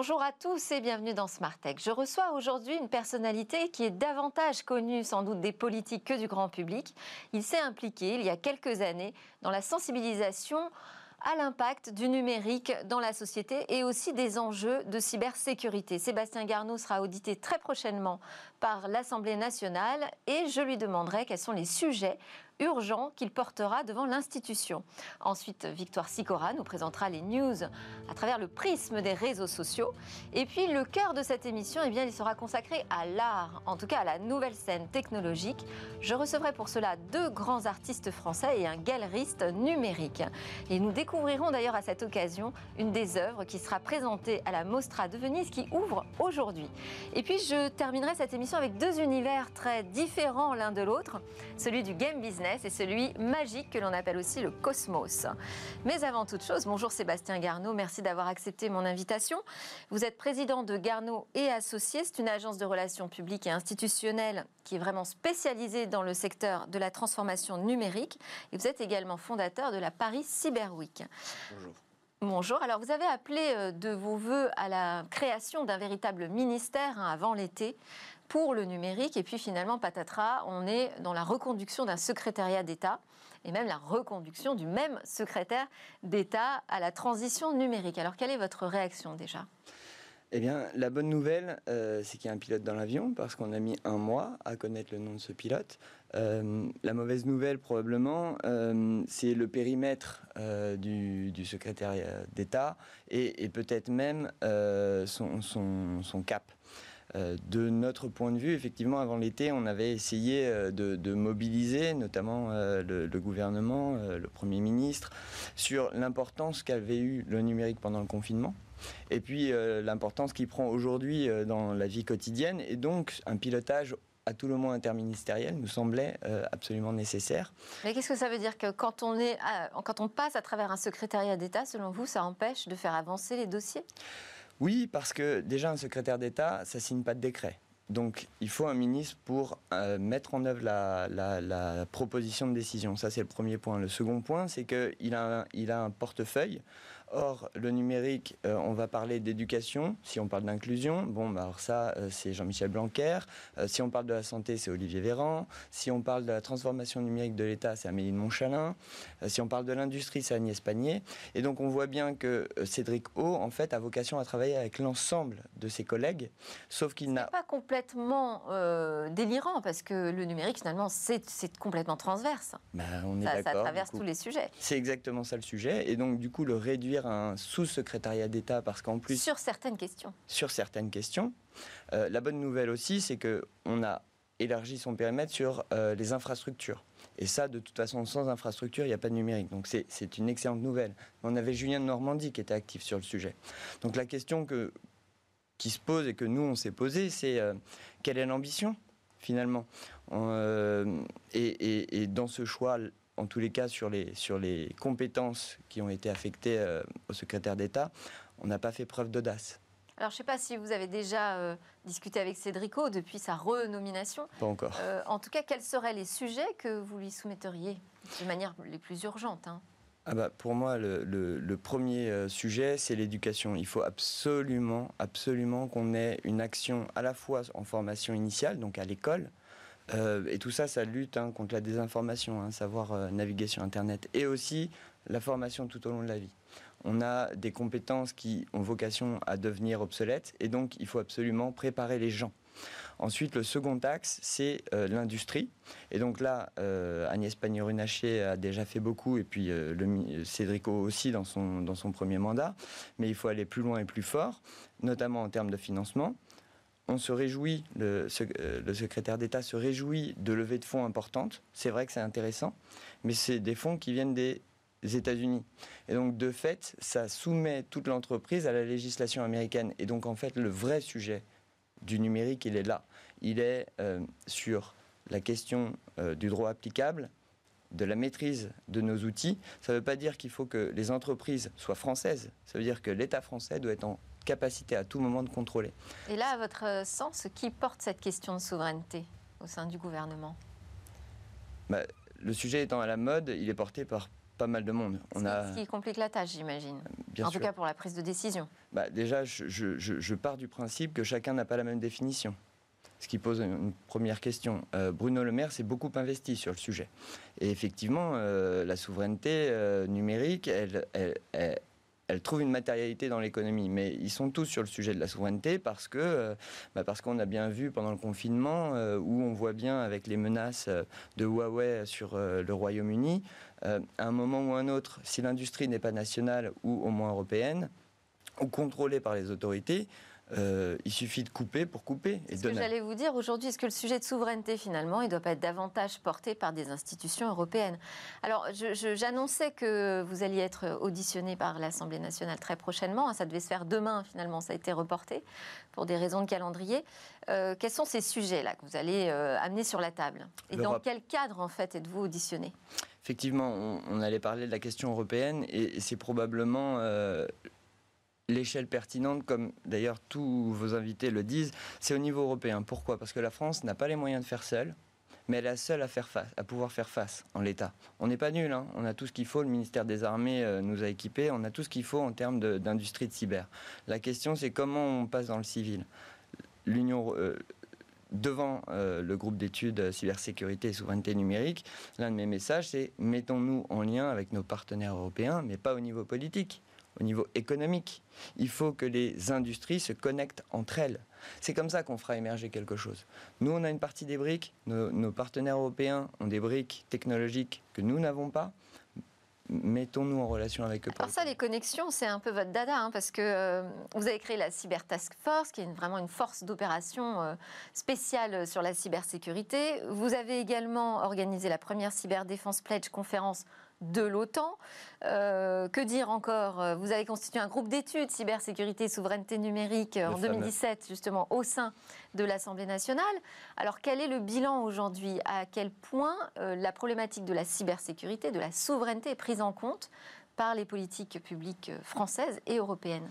Bonjour à tous et bienvenue dans Smart Tech. Je reçois aujourd'hui une personnalité qui est davantage connue sans doute des politiques que du grand public. Il s'est impliqué il y a quelques années dans la sensibilisation à l'impact du numérique dans la société et aussi des enjeux de cybersécurité. Sébastien Garneau sera audité très prochainement par l'Assemblée nationale et je lui demanderai quels sont les sujets urgent qu'il portera devant l'institution. Ensuite, Victoire Sicora nous présentera les news à travers le prisme des réseaux sociaux. Et puis, le cœur de cette émission, eh bien, il sera consacré à l'art, en tout cas à la nouvelle scène technologique. Je recevrai pour cela deux grands artistes français et un galeriste numérique. Et nous découvrirons d'ailleurs à cette occasion une des œuvres qui sera présentée à la Mostra de Venise qui ouvre aujourd'hui. Et puis, je terminerai cette émission avec deux univers très différents l'un de l'autre, celui du game business c'est celui magique que l'on appelle aussi le cosmos. Mais avant toute chose, bonjour Sébastien Garneau, merci d'avoir accepté mon invitation. Vous êtes président de Garneau et Associés, c'est une agence de relations publiques et institutionnelles qui est vraiment spécialisée dans le secteur de la transformation numérique. Et vous êtes également fondateur de la Paris Cyber Week. Bonjour. Bonjour. Alors, vous avez appelé euh, de vos voeux à la création d'un véritable ministère hein, avant l'été pour le numérique. Et puis finalement, patatras, on est dans la reconduction d'un secrétariat d'État et même la reconduction du même secrétaire d'État à la transition numérique. Alors, quelle est votre réaction déjà? Eh bien, la bonne nouvelle, euh, c'est qu'il y a un pilote dans l'avion, parce qu'on a mis un mois à connaître le nom de ce pilote. Euh, la mauvaise nouvelle, probablement, euh, c'est le périmètre du, du, secrétariat d'État et, peut-être même son, cap. De notre point de vue, effectivement, avant l'été, on avait essayé de, mobiliser, notamment le, gouvernement, le Premier ministre, sur l'importance qu'avait eu le numérique pendant le confinement. Et puis l'importance qu'il prend aujourd'hui dans la vie quotidienne, et donc un pilotage à tout le moins interministériel nous semblait absolument nécessaire. Mais qu'est-ce que ça veut dire que quand on, est quand on passe à travers un secrétariat d'État, selon vous, ça empêche de faire avancer les dossiers? Oui, parce que déjà un secrétaire d'État, ça signe pas de décret. Donc il faut un ministre pour euh, mettre en œuvre la, proposition de décision. Ça, c'est le premier point. Le second point, c'est qu'il a, il a un portefeuille Or, le numérique, euh, on va parler d'éducation. Si on parle d'inclusion, bon, bah, alors ça, euh, c'est Jean-Michel Blanquer. Euh, si on parle de la santé, c'est Olivier Véran. Si on parle de la transformation numérique de l'État, c'est Amélie de Montchalin. si on parle de l'industrie, c'est Agnès Pannier. Et donc, on voit bien que Cédric O, en fait, a vocation à travailler avec l'ensemble de ses collègues, sauf qu'il n'a pas complètement délirant parce que le numérique, finalement, c'est complètement transverse. Bah, on est ça, ça traverse tous les sujets. C'est exactement ça le sujet. Et donc, du coup, le réduire un sous-secrétariat d'État parce qu'en plus... Sur certaines questions. Sur certaines questions. Euh, la bonne nouvelle aussi, c'est qu'on a élargi son périmètre sur euh, les infrastructures. Et ça, de toute façon, sans infrastructure, il n'y a pas de numérique. Donc c'est une excellente nouvelle. On avait Julien de Normandie qui était actif sur le sujet. Donc la question que, qui se pose et que nous, on s'est posée, c'est euh, quelle est l'ambition finalement? Et, et, dans ce choix en tous les cas, sur les, sur les compétences qui ont été affectées euh, au secrétaire d'État, on n'a pas fait preuve d'audace. Alors, je ne sais pas si vous avez déjà euh, discuté avec Cédrico depuis sa renomination. Pas encore. Euh, en tout cas, quels seraient les sujets que vous lui soumetteriez de manière les plus urgente hein? Ah bah, pour moi, le, le premier sujet, c'est l'éducation. Il faut absolument, absolument qu'on ait une action à la fois en formation initiale, donc à l'école, euh, et tout ça, ça lutte hein, contre la désinformation, hein, savoir euh, naviguer sur Internet. Et aussi la formation tout au long de la vie. On a des compétences qui ont vocation à devenir obsolètes et donc il faut absolument préparer les gens. Ensuite, le second axe, c'est euh, l'industrie. Et donc là, Agnès Pannier-Runacher a déjà fait beaucoup, et puis le, Cédrico aussi dans son, dans son premier mandat. Mais il faut aller plus loin et plus fort, notamment en termes de financement on se réjouit, euh, le, secrétaire d'État se réjouit de levées de fonds importantes. C'est vrai que c'est intéressant, mais c'est des fonds qui viennent des États-Unis. Et donc, de fait, ça soumet toute l'entreprise à la législation américaine. Et donc, en fait, le vrai sujet du numérique, il est là. Il est euh, sur la question euh, du droit applicable, de la maîtrise de nos outils. Ça ne veut pas dire qu'il faut que les entreprises soient françaises. Ça veut dire que l'État français doit être en capacité à tout moment de contrôler. Et là, à votre sens, qui porte cette question de souveraineté au sein du gouvernement? Bah, Le sujet étant à la mode, il est porté par pas mal de monde. On a... Ce qui complique la tâche, j'imagine. Bien en tout cas pour la prise de décision. Bah, déjà, je, je, pars du principe que chacun n'a pas la même définition. Ce qui pose une première question. Euh, Bruno Le Maire s'est beaucoup investi sur le sujet. Et effectivement, euh, la souveraineté euh, numérique, elle, elle, elle trouve une matérialité dans l'économie. Mais ils sont tous sur le sujet de la souveraineté parce que euh, bah, parce qu'on a bien vu pendant le confinement euh, où on voit bien avec les menaces euh, de Huawei sur le Royaume-Uni, à un moment ou un autre, si l'industrie n'est pas nationale ou au moins européenne ou contrôlée par les autorités, euh, il suffit de couper pour couper. Et ce que j'allais vous dire aujourd'hui, est-ce que le sujet de souveraineté, finalement, il ne doit pas être davantage porté par des institutions européennes? Alors, j'annonçais que vous alliez être auditionné par l'Assemblée nationale très prochainement. Ça devait se faire demain, finalement, ça a été reporté pour des raisons de calendrier. Euh, quels sont ces sujets-là que vous allez euh, amener sur la table? Et dans quel cadre, en fait, êtes-vous auditionné? Effectivement, on, allait parler de la question européenne et, c'est probablement l'échelle pertinente, comme d'ailleurs tous vos invités le disent, c'est au niveau européen. Pourquoi? Parce que la France n'a pas les moyens de faire seule, mais elle est seule à, faire face, à pouvoir faire face en l'État. On n'est pas nul, hein. on a tout ce qu'il faut, le ministère des Armées euh, nous a équipés, on a tout ce qu'il faut en termes d'industrie de, cyber. La question, c'est comment on passe dans le civil. L'Union. Euh, devant euh, le groupe d'études cybersécurité et souveraineté numérique, l'un de mes messages, c'est mettons-nous en lien avec nos partenaires européens, mais pas au niveau politique au niveau économique. Il faut que les industries se connectent entre elles. C'est comme ça qu'on fera émerger quelque chose. Nous, on a une partie des briques, nos, partenaires européens ont des briques technologiques que nous n'avons pas mettons-nous en relation avec eux. Alors ça, les connexions, c'est un peu votre dada, hein, parce que euh, vous avez créé la Cyber Task Force, qui est vraiment une force d'opération euh, spéciale sur la cybersécurité. Vous avez également organisé la première Cyber Défense Pledge conférence de l'OTAN. Euh, que dire encore? Euh, Vous avez constitué un groupe d'études cybersécurité et souveraineté numérique euh, en 2017, justement, au sein de l'Assemblée nationale. Alors, quel est le bilan aujourd'hui? À quel point la problématique de la cybersécurité, de la souveraineté est prise en compte par les politiques publiques françaises et européennes?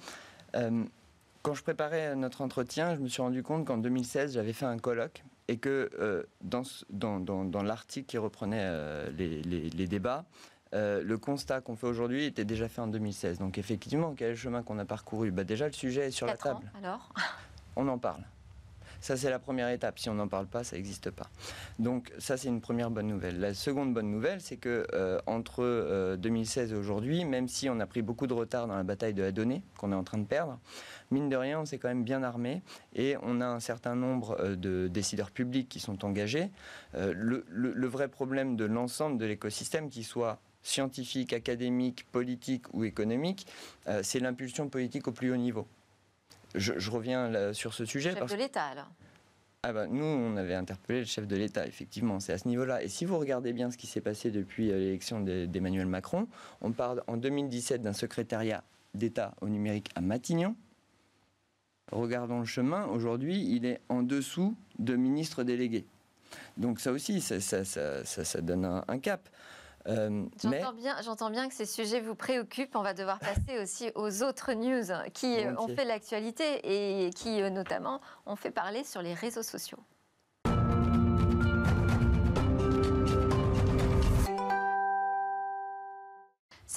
Quand je préparais notre entretien, je me suis rendu compte qu'en 2016, j'avais fait un colloque et que dans, dans, l'article qui reprenait les, débats, euh, le constat qu'on fait aujourd'hui était déjà fait en 2016. Donc effectivement, quel est le chemin qu'on a parcouru? Bah, Déjà, le sujet est sur la table. alors? On en parle. Ça, c'est la première étape. Si on n'en parle pas, ça n'existe pas. Donc, ça, c'est une première bonne nouvelle. La seconde bonne nouvelle, c'est que euh, entre 2016 euh, et aujourd'hui, même si on a pris beaucoup de retard dans la bataille de la donnée qu'on est en train de perdre, mine de rien, on s'est quand même bien armé et on a un certain nombre de décideurs publics qui sont engagés. Le, le, vrai problème de l'ensemble de l'écosystème, qui soit scientifique, académique, politique ou économique, euh, c'est l'impulsion politique au plus haut niveau. Je, reviens sur ce sujet. Le chef de l'État, alors ah bah, nous, on avait interpellé le chef de l'État, effectivement, c'est à ce niveau-là. Et si vous regardez bien ce qui s'est passé depuis euh, l'élection d'Emmanuel Macron, on parle en 2017 d'un secrétariat d'État au numérique à Matignon. Regardons le chemin, aujourd'hui, il est en dessous de ministre délégué. Donc ça aussi, ça, ça, donne un cap. Euh, j'entends bien, que ces sujets vous préoccupent. On va devoir passer aussi aux autres news qui euh, ont fait l'actualité et qui euh, notamment ont fait parler sur les réseaux sociaux.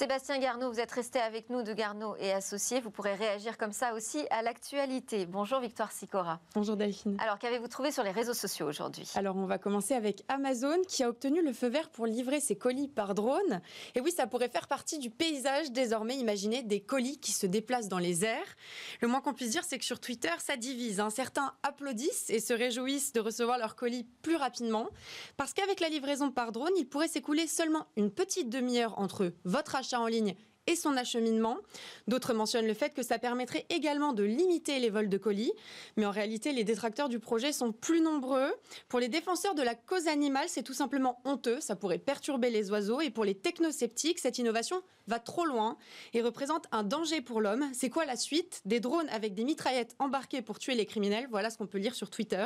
Sébastien Garneau, vous êtes resté avec nous de Garneau et associés. Vous pourrez réagir comme ça aussi à l'actualité. Bonjour Victoire Sicora. Bonjour Delphine. Alors qu'avez-vous trouvé sur les réseaux sociaux aujourd'hui? Alors on va commencer avec Amazon qui a obtenu le feu vert pour livrer ses colis par drone. Et oui, ça pourrait faire partie du paysage désormais. Imaginez des colis qui se déplacent dans les airs. Le moins qu'on puisse dire, c'est que sur Twitter, ça divise. Hein. Certains applaudissent et se réjouissent de recevoir leurs colis plus rapidement. Parce qu'avec la livraison par drone, il pourrait s'écouler seulement une petite demi-heure entre votre achat en ligne son acheminement. D'autres mentionnent le fait que ça permettrait également de limiter les vols de colis. Mais en réalité, les détracteurs du projet sont plus nombreux. Pour les défenseurs de la cause animale, c'est tout simplement honteux. Ça pourrait perturber les oiseaux. Et pour les technosceptiques, cette innovation va trop loin et représente un danger pour l'homme. C'est quoi la suite? Des drones avec des mitraillettes embarquées pour tuer les criminels. Voilà ce qu'on peut lire sur Twitter.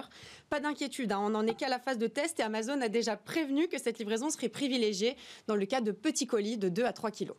Pas d'inquiétude, hein. on n'en est qu'à la phase de test et Amazon a déjà prévenu que cette livraison serait privilégiée dans le cas de petits colis de 2 à 3 kilos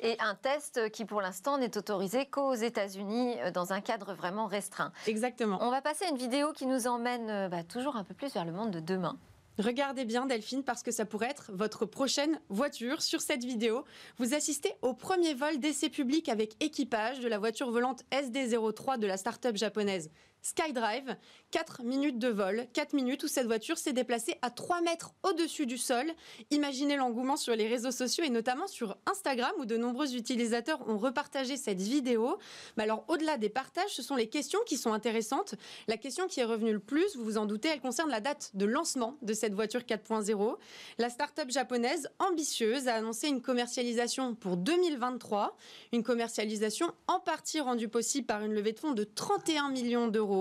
et un test qui pour l'instant n'est autorisé qu'aux États-Unis euh, dans un cadre vraiment restreint. Exactement. On va passer à une vidéo qui nous emmène euh, bah, toujours un peu plus vers le monde de demain. Regardez bien Delphine parce que ça pourrait être votre prochaine voiture. Sur cette vidéo, vous assistez au premier vol d'essai public avec équipage de la voiture volante SD03 de la start-up japonaise SkyDrive. 4 minutes de vol, 4 minutes où cette voiture s'est déplacée à 3 mètres au-dessus du sol. Imaginez l'engouement sur les réseaux sociaux et notamment sur Instagram où de nombreux utilisateurs ont repartagé cette vidéo. Alors au-delà des partages, ce sont les questions qui sont intéressantes. La question qui est revenue le plus, vous vous en doutez, elle concerne la date de lancement de cette voiture 4.0. La start-up japonaise ambitieuse a annoncé une commercialisation pour 2023, une commercialisation en partie rendue possible par une levée de fonds de 31 millions d'euros.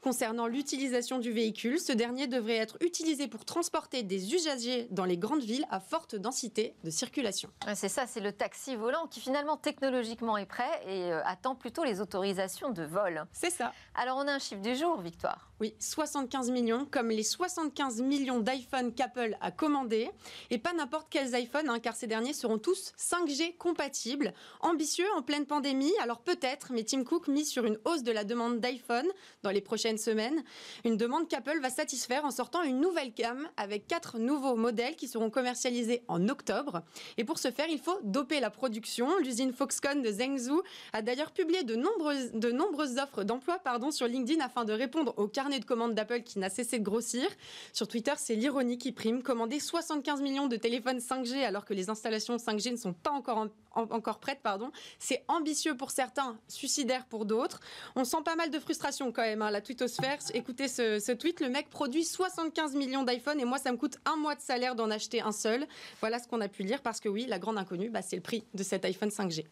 Concernant l'utilisation du véhicule. Ce dernier devrait être utilisé pour transporter des usagers dans les grandes villes à forte densité de circulation. C'est ça, c'est le taxi volant qui finalement technologiquement est prêt et euh, attend plutôt les autorisations de vol. C'est ça. Alors on a un chiffre du jour, Victoire. Oui, 75 millions, comme les 75 millions d'iPhone qu'Apple a commandés. Et pas n'importe quels iPhones, hein, car ces derniers seront tous 5G compatibles. Ambitieux en pleine pandémie, alors peut-être, mais Tim Cook mise sur une hausse de la demande d'iPhone dans les prochaines semaines. Une demande qu'Apple va satisfaire en sortant une nouvelle gamme avec quatre nouveaux modèles qui seront commercialisés en octobre. Et pour ce faire, il faut doper la production. L'usine Foxconn de Zhengzhou a d'ailleurs publié de nombreuses, de nombreuses offres d'emploi sur LinkedIn afin de répondre aux carnets de commandes d'Apple qui n'a cessé de grossir. Sur Twitter, c'est l'ironie qui prime. Commander 75 millions de téléphones 5G alors que les installations 5G ne sont pas encore, encore prêtes, pardon. C'est ambitieux pour certains, suicidaire pour d'autres. On sent pas mal de frustration quand même, hein, la twittosphère. Écoutez ce, ce tweet, le mec produit 75 millions d'iPhone et moi ça me coûte un mois de salaire d'en acheter un seul. Voilà ce qu'on a pu lire parce que oui, la grande inconnue, bah, c'est le prix de cet iPhone 5G.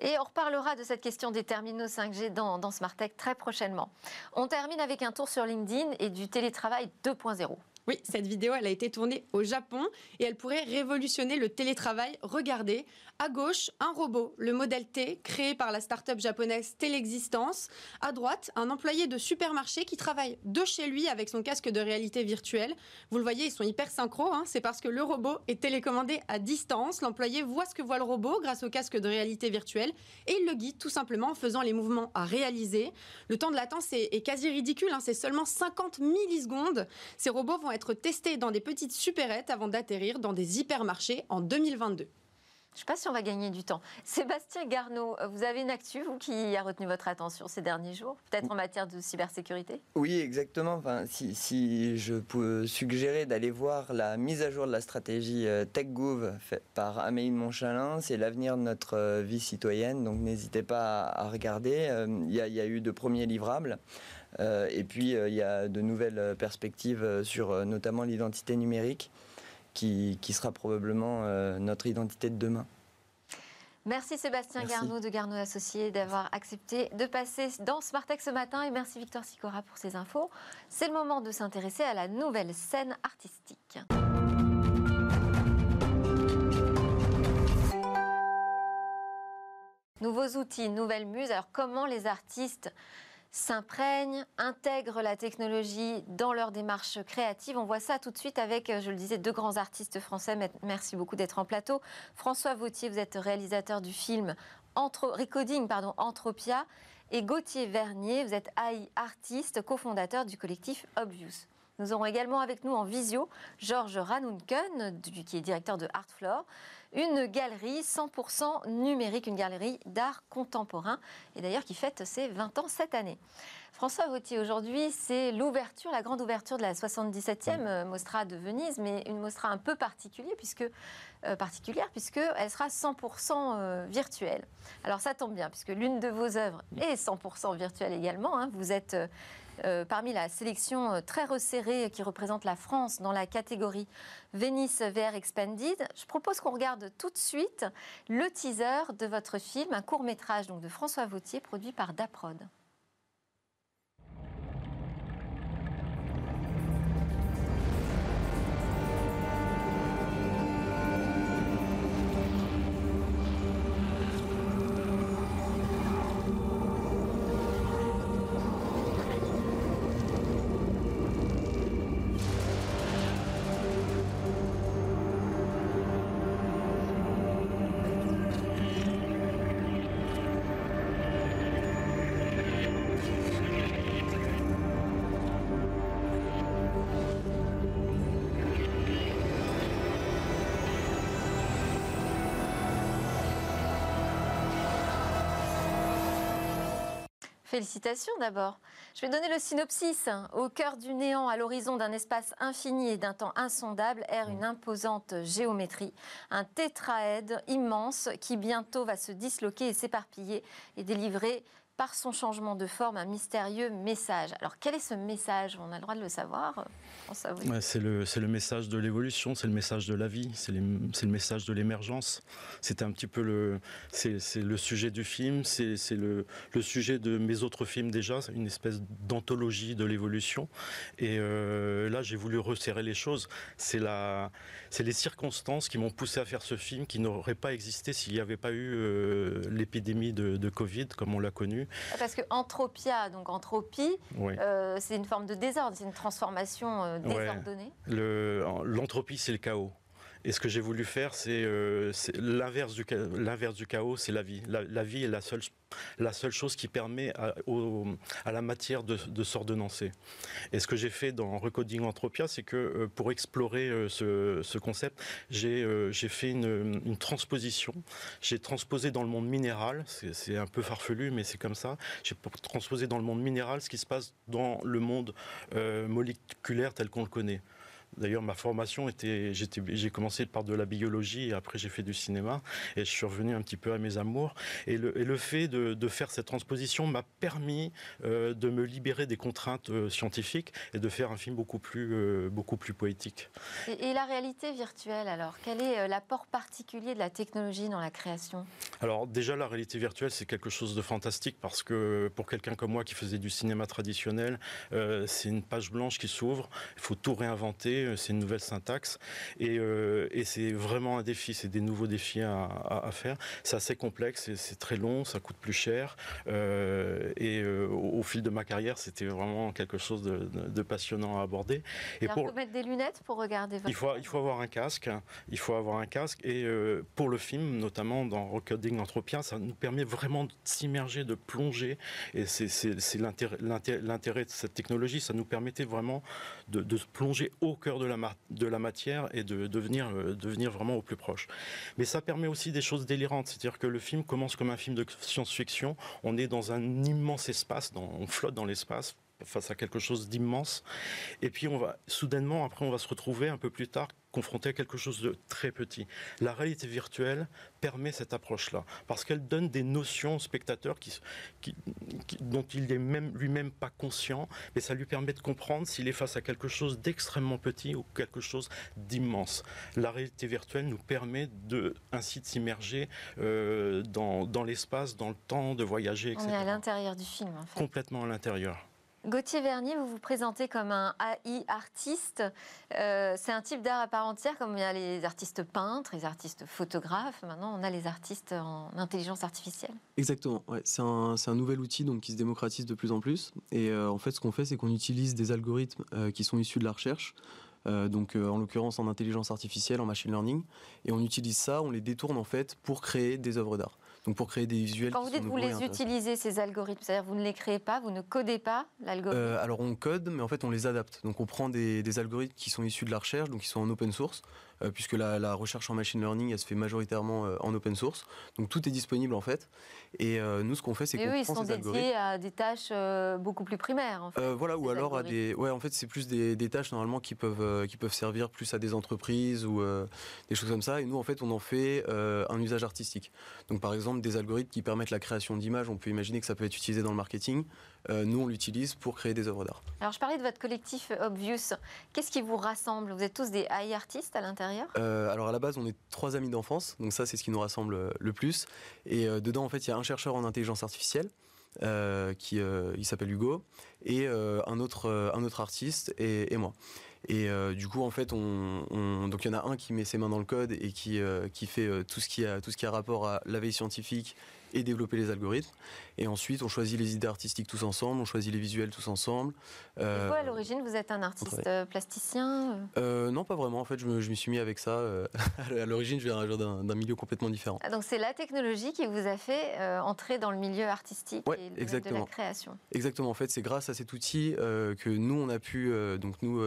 Et on reparlera de cette question des terminaux 5G dans, dans Smart Tech très prochainement. On termine avec un tour sur LinkedIn et du télétravail 2.0. Oui, cette vidéo, elle a été tournée au Japon et elle pourrait révolutionner le télétravail. Regardez, à gauche, un robot, le modèle T, créé par la start-up japonaise Telexistence. À droite, un employé de supermarché qui travaille de chez lui avec son casque de réalité virtuelle. Vous le voyez, ils sont hyper synchro. Hein. C'est parce que le robot est télécommandé à distance. L'employé voit ce que voit le robot grâce au casque de réalité virtuelle et il le guide tout simplement en faisant les mouvements à réaliser. Le temps de latence est, est quasi ridicule. Hein. C'est seulement 50 millisecondes. Ces robots vont être testés dans des petites supérettes avant d'atterrir dans des hypermarchés en 2022. Je ne sais pas si on va gagner du temps. Sébastien Garneau, vous avez une actu, vous, qui a retenu votre attention ces derniers jours, peut-être en matière de cybersécurité? Oui, exactement. Enfin, si, si je peux suggérer d'aller voir la mise à jour de la stratégie euh, TechGouv faite par Amélie Monchalin, c'est l'avenir de notre euh, vie citoyenne, donc n'hésitez pas à regarder. Euh, il y, y, a eu de premiers livrables. Et puis, il y a de nouvelles perspectives sur notamment l'identité numérique qui, qui sera probablement euh, notre identité de demain. Merci Sébastien merci. Garneau de Garneau Associés d'avoir accepté de passer dans Smartech ce matin et merci Victor Sicora pour ces infos. C'est le moment de s'intéresser à la nouvelle scène artistique. Nouveaux outils, nouvelles muses. Alors comment les artistes s'imprègnent, intègrent la technologie dans leur démarche créative. On voit ça tout de suite avec, je le disais, deux grands artistes français. Merci beaucoup d'être en plateau. François Vautier, vous êtes réalisateur du film Entre, Recoding pardon, Entropia. Et Gauthier Vernier, vous êtes AI artiste, cofondateur du collectif Obvious. Nous aurons également avec nous en visio Georges Ranunken, qui est directeur de Artfloor, une galerie 100% numérique, une galerie d'art contemporain, et d'ailleurs qui fête ses 20 ans cette année. François Vautier, aujourd'hui, c'est l'ouverture, la grande ouverture de la 77e euh, Mostra de Venise, mais une Mostra un peu particulière, puisque, euh, particulière, puisqu'elle sera 100% euh, virtuelle. Alors ça tombe bien, puisque l'une de vos œuvres est 100% virtuelle également. Hein. Vous êtes euh, parmi la sélection euh, très resserrée qui représente la France dans la catégorie Venice VR Expanded. Je propose qu'on regarde tout de suite le teaser de votre film, un court métrage donc de François Vautier produit par Daprod. Félicitations d'abord. Je vais donner le synopsis. Au cœur du néant, à l'horizon d'un espace infini et d'un temps insondable, erre une imposante géométrie, un tétraède immense qui bientôt va se disloquer et s'éparpiller et délivrer par son changement de forme un mystérieux message. Alors quel est ce message? On a le droit de le savoir C'est le, message de l'évolution, c'est le message de la vie, c'est le message de l'émergence. C'est un petit peu le, c'est le sujet du film, c'est le, sujet de mes autres films déjà, une espèce d'anthologie de l'évolution. Et euh, là, j'ai voulu resserrer les choses. C'est les circonstances qui m'ont poussé à faire ce film qui n'aurait pas existé s'il n'y avait pas eu euh, l'épidémie de, Covid comme on l'a connu. Parce que entropia, donc entropie, euh, c'est une forme de désordre, c'est une transformation euh, désordonnée. L'entropie, c'est le chaos. Et ce que j'ai voulu faire, c'est euh, l'inverse du, chaos, c'est la vie. La, vie est la seule, chose qui permet à, la matière de, de s'ordonnancer. Et ce que j'ai fait dans Recoding Entropia, c'est que euh, pour explorer euh, ce, ce, concept, j'ai fait une, transposition. J'ai transposé dans le monde minéral, c'est un peu farfelu, mais c'est comme ça. J'ai transposé dans le monde minéral ce qui se passe dans le monde moléculaire tel qu'on le connaît. D'ailleurs, ma formation était, j'ai commencé par de la biologie et après j'ai fait du cinéma et je suis revenu un petit peu à mes amours. Et le, fait de, faire cette transposition m'a permis euh, de me libérer des contraintes euh, scientifiques et de faire un film beaucoup plus, euh, beaucoup plus poétique. Et, la réalité virtuelle, alors, quel est l'apport particulier de la technologie dans la création? Alors déjà, la réalité virtuelle, c'est quelque chose de fantastique parce que pour quelqu'un comme moi qui faisait du cinéma traditionnel, c'est une page blanche qui s'ouvre, il faut tout réinventer euh, c'est une nouvelle syntaxe euh, et, c'est vraiment un défi, c'est des nouveaux défis à, faire. C'est assez complexe, c'est très long, ça coûte plus cher euh, et au, fil de ma carrière, c'était vraiment quelque chose de, passionnant à aborder. Et pour faut mettre des lunettes pour regarder. Votre il faut il faut avoir un casque, il faut avoir un casque et pour le film, notamment dans Recoding Entropia, ça nous permet vraiment de s'immerger, de plonger et c'est l'intérêt de cette technologie, ça nous permettait vraiment de, de plonger au cœur de la, matière et de devenir, euh, devenir vraiment au plus proche. Mais ça permet aussi des choses délirantes, c'est-à-dire que le film commence comme un film de science-fiction, on est dans un immense espace, on flotte dans l'espace face à quelque chose d'immense. Et puis on va soudainement, après, on va se retrouver un peu plus tard confronté à quelque chose de très petit. La réalité virtuelle permet cette approche-là, parce qu'elle donne des notions au spectateur qui, dont il n'est même, lui-même pas conscient, mais ça lui permet de comprendre s'il est face à quelque chose d'extrêmement petit ou quelque chose d'immense. La réalité virtuelle nous permet de, ainsi de s'immerger euh, dans, dans l'espace, dans le temps, de voyager, etc. On est à l'intérieur du film, en fait. Complètement à l'intérieur. Gauthier Vernier, vous vous présentez comme un AI artiste. Euh, c'est un type d'art à part entière, comme il y a les artistes peintres, les artistes photographes. Maintenant, on a les artistes en intelligence artificielle. Exactement. C'est un, un, nouvel outil donc, qui se démocratise de plus en plus. Et euh, en fait, ce qu'on fait, c'est qu'on utilise des algorithmes euh, qui sont issus de la recherche. donc en l'occurrence en intelligence artificielle, en machine learning, et on utilise ça, on les détourne en fait pour créer des œuvres d'art donc pour créer des visuels. Quand vous dites que vous les utilisez, ces algorithmes, c'est-à-dire vous ne les créez pas, vous ne codez pas l'algorithme euh, Alors on code, mais en fait on les adapte. Donc on prend des, des, algorithmes qui sont issus de la recherche, donc qui sont en open source. Euh, puisque la, recherche en machine learning, elle se fait majoritairement euh, en open source. Donc tout est disponible en fait. Et euh, nous, ce qu'on fait, c'est qu'on prend ils sont dédiés à des tâches beaucoup plus primaires. En fait, voilà, ou alors à des. Ouais, en fait, c'est plus des, tâches normalement qui peuvent qui peuvent servir plus à des entreprises ou des choses comme ça. Et nous, en fait, on en fait un usage artistique. Donc, par exemple, des algorithmes qui permettent la création d'images. On peut imaginer que ça peut être utilisé dans le marketing. Nous, on l'utilise pour créer des œuvres d'art. Alors, je parlais de votre collectif Obvious. Qu'est-ce qui vous rassemble? Vous êtes tous des AI artistes à l'intérieur? Euh, alors à la base, on est trois amis d'enfance, donc ça c'est ce qui nous rassemble euh, le plus. Et euh, dedans, en fait, il y a un chercheur en intelligence artificielle. qui il s'appelle Hugo et un autre un autre artiste et, moi et du coup en fait on, donc il y en a un qui met ses mains dans le code et qui qui fait tout ce qui a tout ce qui a rapport à la veille scientifique et développer les algorithmes. Et ensuite, on choisit les idées artistiques tous ensemble, on choisit les visuels tous ensemble. Euh, vous, à l'origine, vous êtes un artiste euh, plasticien euh? Euh, Non, pas vraiment. En fait, je me, je suis mis avec ça. à l'origine, je viens d'un milieu complètement différent. Ah, donc, c'est la technologie qui vous a fait entrer dans le milieu artistique et de la création. Exactement. En fait, c'est grâce à cet outil que nous, on a pu, donc nous,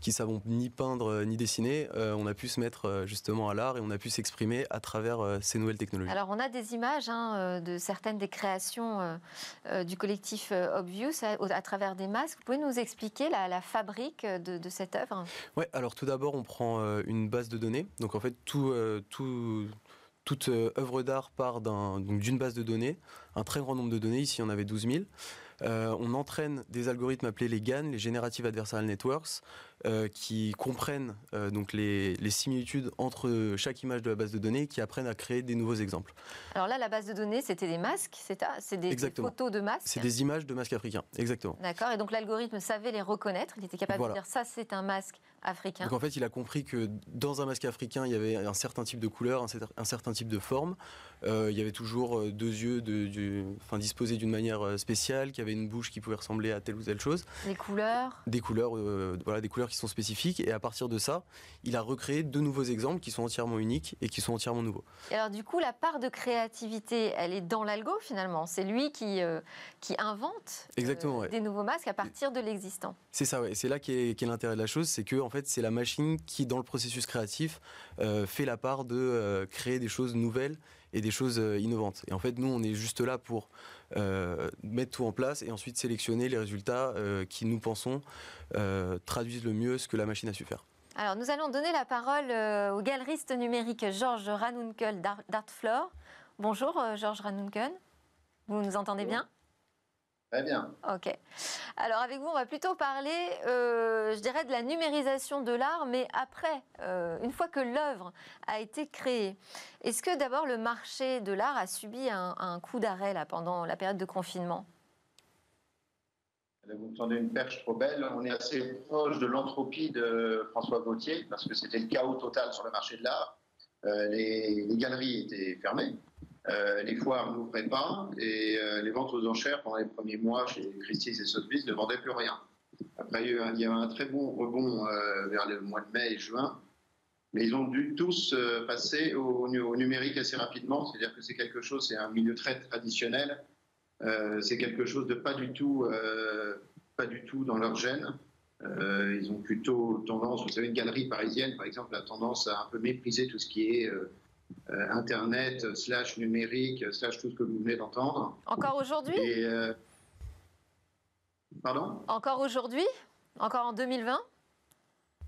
qui savons ni peindre ni dessiner, on a pu se mettre justement à l'art et on a pu s'exprimer à travers ces nouvelles technologies. Alors, on a des images. Hein, hein, de certaines des créations du collectif Obvious à, travers des masques. Vous pouvez nous expliquer la, fabrique de, cette œuvre? Oui, alors tout d'abord, on prend une base de données. Donc en fait, tout, tout toute œuvre d'art part d'une base de données, un très grand nombre de données, ici on avait 12 000. Euh, on entraîne des algorithmes appelés les GAN, les Generative Adversarial Networks, euh, qui comprennent euh, donc les, similitudes entre chaque image de la base de données, qui apprennent à créer des nouveaux exemples. Alors là, la base de données, c'était des masques, c'est des, photos de masques? C'est des images de masques africains, exactement. D'accord. Et donc l'algorithme savait les reconnaître. Il était capable de dire ça, c'est un masque africain. Donc en fait, il a compris que dans un masque africain, il y avait un certain type de couleur, un certain type de forme. il y avait toujours deux yeux de, enfin, disposés d'une manière spéciale, qui avait une bouche qui pouvait ressembler à telle ou telle chose. Des couleurs? Des couleurs, voilà, des couleurs qui sont spécifiques. Et à partir de ça, il a recréé deux nouveaux exemples qui sont entièrement uniques et qui sont entièrement nouveaux. Et alors du coup, la part de créativité, elle est dans l'algo finalement. C'est lui qui, euh, qui invente euh, des nouveaux masques à partir de l'existant. C'est ça, ouais. c'est là qu'est est, l'intérêt de la chose, c'est que en fait, c'est la machine qui, dans le processus créatif, euh, fait la part de créer des choses nouvelles et des choses innovantes. Et en fait, nous, on est juste là pour euh, mettre tout en place et ensuite sélectionner les résultats euh, qui, nous pensons, euh, traduisent le mieux ce que la machine a su faire. Alors, nous allons donner la parole au galeriste numérique Georges Ranunkel d'Artfloor. Bonjour, Georges Ranunkel. Vous nous entendez bien? Très bien. Ok. Alors avec vous, on va plutôt parler, euh, je dirais, de la numérisation de l'art, mais après, euh, une fois que l'œuvre a été créée. Est-ce que d'abord le marché de l'art a subi un, coup d'arrêt là pendant la période de confinement? Vous me tendez une perche trop belle. On est assez proche de l'entropie de François Gauthier, parce que c'était le chaos total sur le marché de l'art. Euh, les, les, galeries étaient fermées. Euh, les foires n'ouvraient pas et euh, les ventes aux enchères pendant les premiers mois chez Christie's et Sotheby's ne vendaient plus rien. Après, il y a eu un, très bon rebond euh, vers le mois de mai et juin, mais ils ont dû tous passer au, numérique assez rapidement. C'est-à-dire que c'est quelque chose, c'est un milieu très traditionnel. c'est quelque chose de pas du tout, pas du tout dans leur gène. ils ont plutôt tendance, vous savez, une galerie parisienne, par exemple, a tendance à un peu mépriser tout ce qui est Internet, slash numérique, slash tout ce que vous venez d'entendre. Encore aujourd'hui? Euh, Pardon? Encore aujourd'hui? Encore en 2020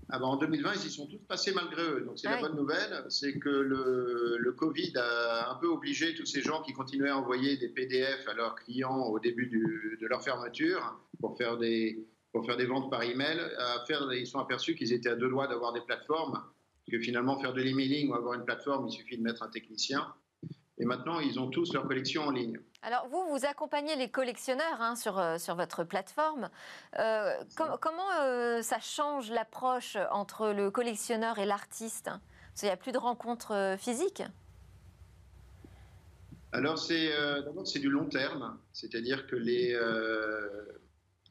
ah ben en 2020, ils y sont tous passés malgré eux. Donc c'est la bonne nouvelle, c'est que le, le, Covid a un peu obligé tous ces gens qui continuaient à envoyer des PDF à leurs clients au début de leur fermeture pour faire des, pour faire des ventes par email, à faire, ils sont aperçus qu'ils étaient à deux doigts d'avoir des plateformes que finalement, faire de l'emailing ou avoir une plateforme, il suffit de mettre un technicien. Et maintenant, ils ont tous leur collection en ligne. Alors, vous, vous accompagnez les collectionneurs hein, sur, euh, sur votre plateforme. Euh, comment euh, ça change l'approche entre le collectionneur et l'artiste? Parce qu'il n'y a plus de rencontres physiques Alors, c'est c'est du long terme. C'est-à-dire que les,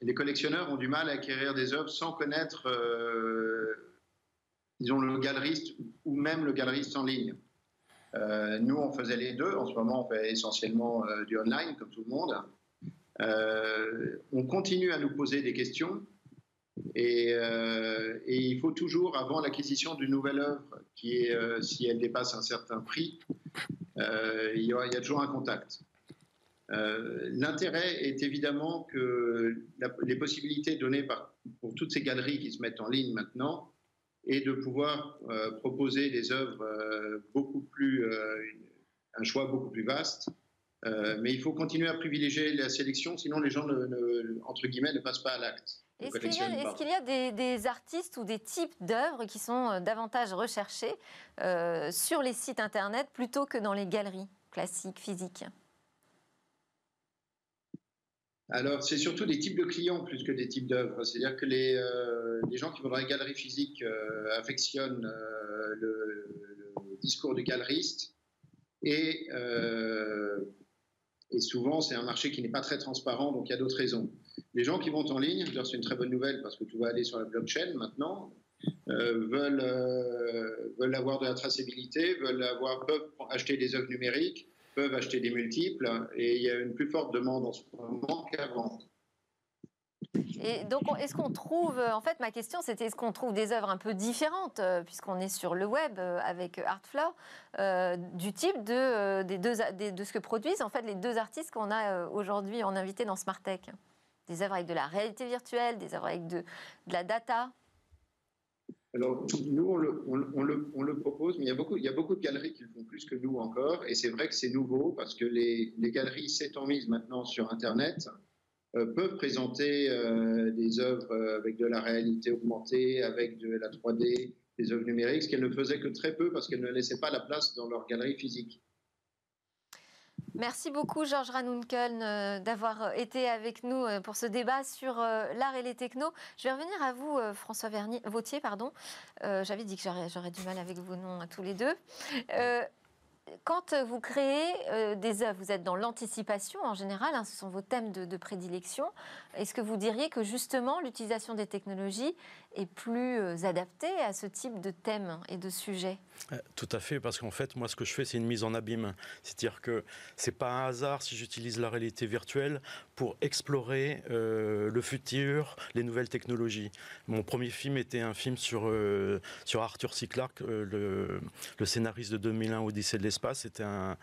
les collectionneurs ont du mal à acquérir des œuvres sans connaître disons, le galeriste ou même le galeriste en ligne. Euh, nous, on faisait les deux. En ce moment, on fait essentiellement euh, du online, comme tout le monde. Euh, on continue à nous poser des questions. Et, il faut toujours, avant l'acquisition d'une nouvelle œuvre, qui est, si elle dépasse un certain prix, il y, a, il, y a, toujours un contact. L'intérêt est évidemment que les possibilités données par, pour toutes ces galeries qui se mettent en ligne maintenant et de pouvoir euh, proposer des œuvres euh, beaucoup plus, euh, un choix beaucoup plus vaste. mais il faut continuer à privilégier la sélection, sinon les gens, ne, entre guillemets, ne passent pas à l'acte. Est-ce qu'il y a, des, des, artistes ou des types d'œuvres qui sont davantage recherchés sur les sites Internet plutôt que dans les galeries classiques, physiques? Alors, c'est surtout des types de clients plus que des types d'œuvres. C'est-à-dire que les, euh, gens qui vont dans les galeries physiques euh, affectionnent euh, le, discours du galeriste et, souvent, c'est un marché qui n'est pas très transparent, donc il y a d'autres raisons. Les gens qui vont en ligne, c'est une très bonne nouvelle parce que tout va aller sur la blockchain maintenant, veulent, veulent avoir de la traçabilité, veulent peuvent acheter des œuvres numériques, peuvent acheter des multiples et il y a une plus forte demande en ce moment qu'avant. Et donc, est-ce qu'on trouve, en fait, ma question c'était est-ce qu'on trouve des œuvres un peu différentes, puisqu'on est sur le web avec Artfloor, du type de, des deux, de ce que produisent en fait les deux artistes qu'on a aujourd'hui en invité dans Smart Tech Des œuvres avec de la réalité virtuelle, des œuvres avec de, de la data alors, nous, on le, propose, mais il y, a beaucoup, il y a beaucoup de galeries qui le font plus que nous encore. Et c'est vrai que c'est nouveau parce que les, les galeries s'étant mises maintenant sur Internet, euh, peuvent présenter euh, des œuvres euh, avec de la réalité augmentée, avec de la 3D, des œuvres numériques, ce qu'elles ne faisaient que très peu parce qu'elles ne laissaient pas la place dans leur galerie physique. Merci beaucoup, Georges Ranunkel, euh, d'avoir euh, été avec nous euh, pour ce débat sur l'art et les technos. Je vais revenir à vous, François Vernier, Vautier. Pardon. J'avais dit que j'aurais du mal avec vos noms à tous les deux quand vous créez des œuvres, vous êtes dans l'anticipation en général, hein, ce sont vos thèmes de, prédilection. Est-ce que vous diriez que justement l'utilisation des technologies est plus euh, adaptée à ce type de thème et de sujet euh, Tout à fait, parce qu'en fait, moi, ce que je fais, c'est une mise en abîme. C'est-à-dire que c'est pas un hasard si j'utilise la réalité virtuelle pour explorer le futur, les nouvelles technologies. Mon premier film était un film sur, sur Arthur C. Clarke, le, scénariste de 2001, Odyssée de l'espace c'était un,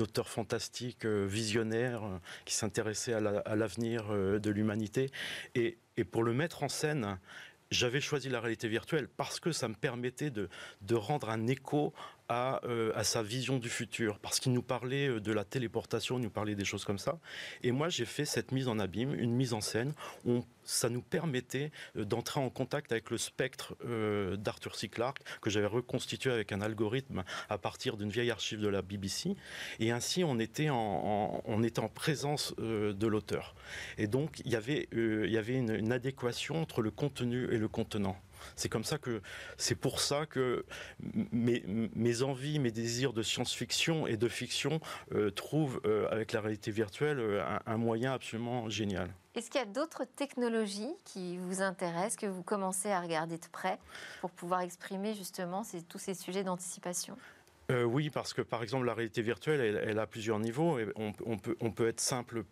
auteur fantastique, euh, visionnaire, euh, qui s'intéressait à l'avenir euh, de l'humanité. Et, pour le mettre en scène, j'avais choisi la réalité virtuelle parce que ça me permettait de, rendre un écho euh, à, sa vision du futur, parce qu'il nous parlait euh, de la téléportation, il nous parlait des choses comme ça. Et moi, j'ai fait cette mise en abîme, une mise en scène, où ça nous permettait euh, d'entrer en contact avec le spectre d'Arthur C. Clarke, que j'avais reconstitué avec un algorithme à partir d'une vieille archive de la BBC. Et ainsi, on était en, présence de l'auteur. Et donc, il y avait une adéquation entre le contenu et le contenant. C'est comme ça que, c'est pour ça que mes, mes, envies, mes désirs de science-fiction et de fiction euh, trouvent euh, avec la réalité virtuelle euh, un, moyen absolument génial. Est-ce qu'il y a d'autres technologies qui vous intéressent, que vous commencez à regarder de près pour pouvoir exprimer justement tous ces sujets d'anticipation? Oui, parce que par exemple, la réalité virtuelle, elle, a plusieurs niveaux. Et on, peut, on peut être simple